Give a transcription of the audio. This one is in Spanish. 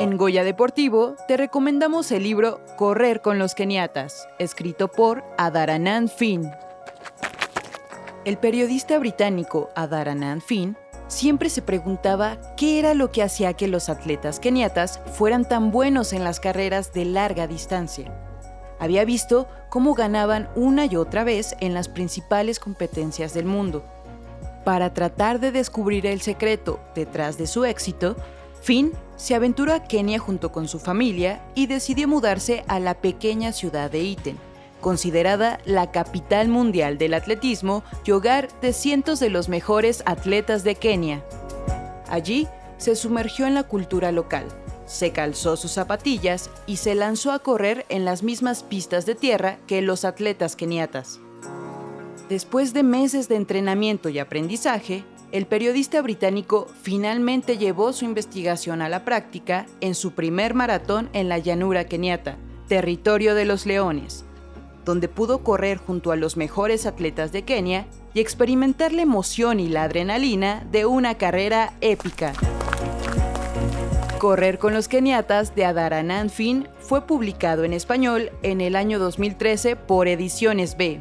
En Goya Deportivo te recomendamos el libro Correr con los keniatas, escrito por Adaranand Finn. El periodista británico Adaranand Finn siempre se preguntaba qué era lo que hacía que los atletas keniatas fueran tan buenos en las carreras de larga distancia. Había visto cómo ganaban una y otra vez en las principales competencias del mundo. Para tratar de descubrir el secreto detrás de su éxito, Finn se aventuró a Kenia junto con su familia y decidió mudarse a la pequeña ciudad de Iten, considerada la capital mundial del atletismo y hogar de cientos de los mejores atletas de Kenia. Allí se sumergió en la cultura local, se calzó sus zapatillas y se lanzó a correr en las mismas pistas de tierra que los atletas keniatas. Después de meses de entrenamiento y aprendizaje, el periodista británico finalmente llevó su investigación a la práctica en su primer maratón en la llanura keniata, territorio de los leones, donde pudo correr junto a los mejores atletas de Kenia y experimentar la emoción y la adrenalina de una carrera épica. Correr con los keniatas de Adaranand Finn fue publicado en español en el año 2013 por Ediciones B.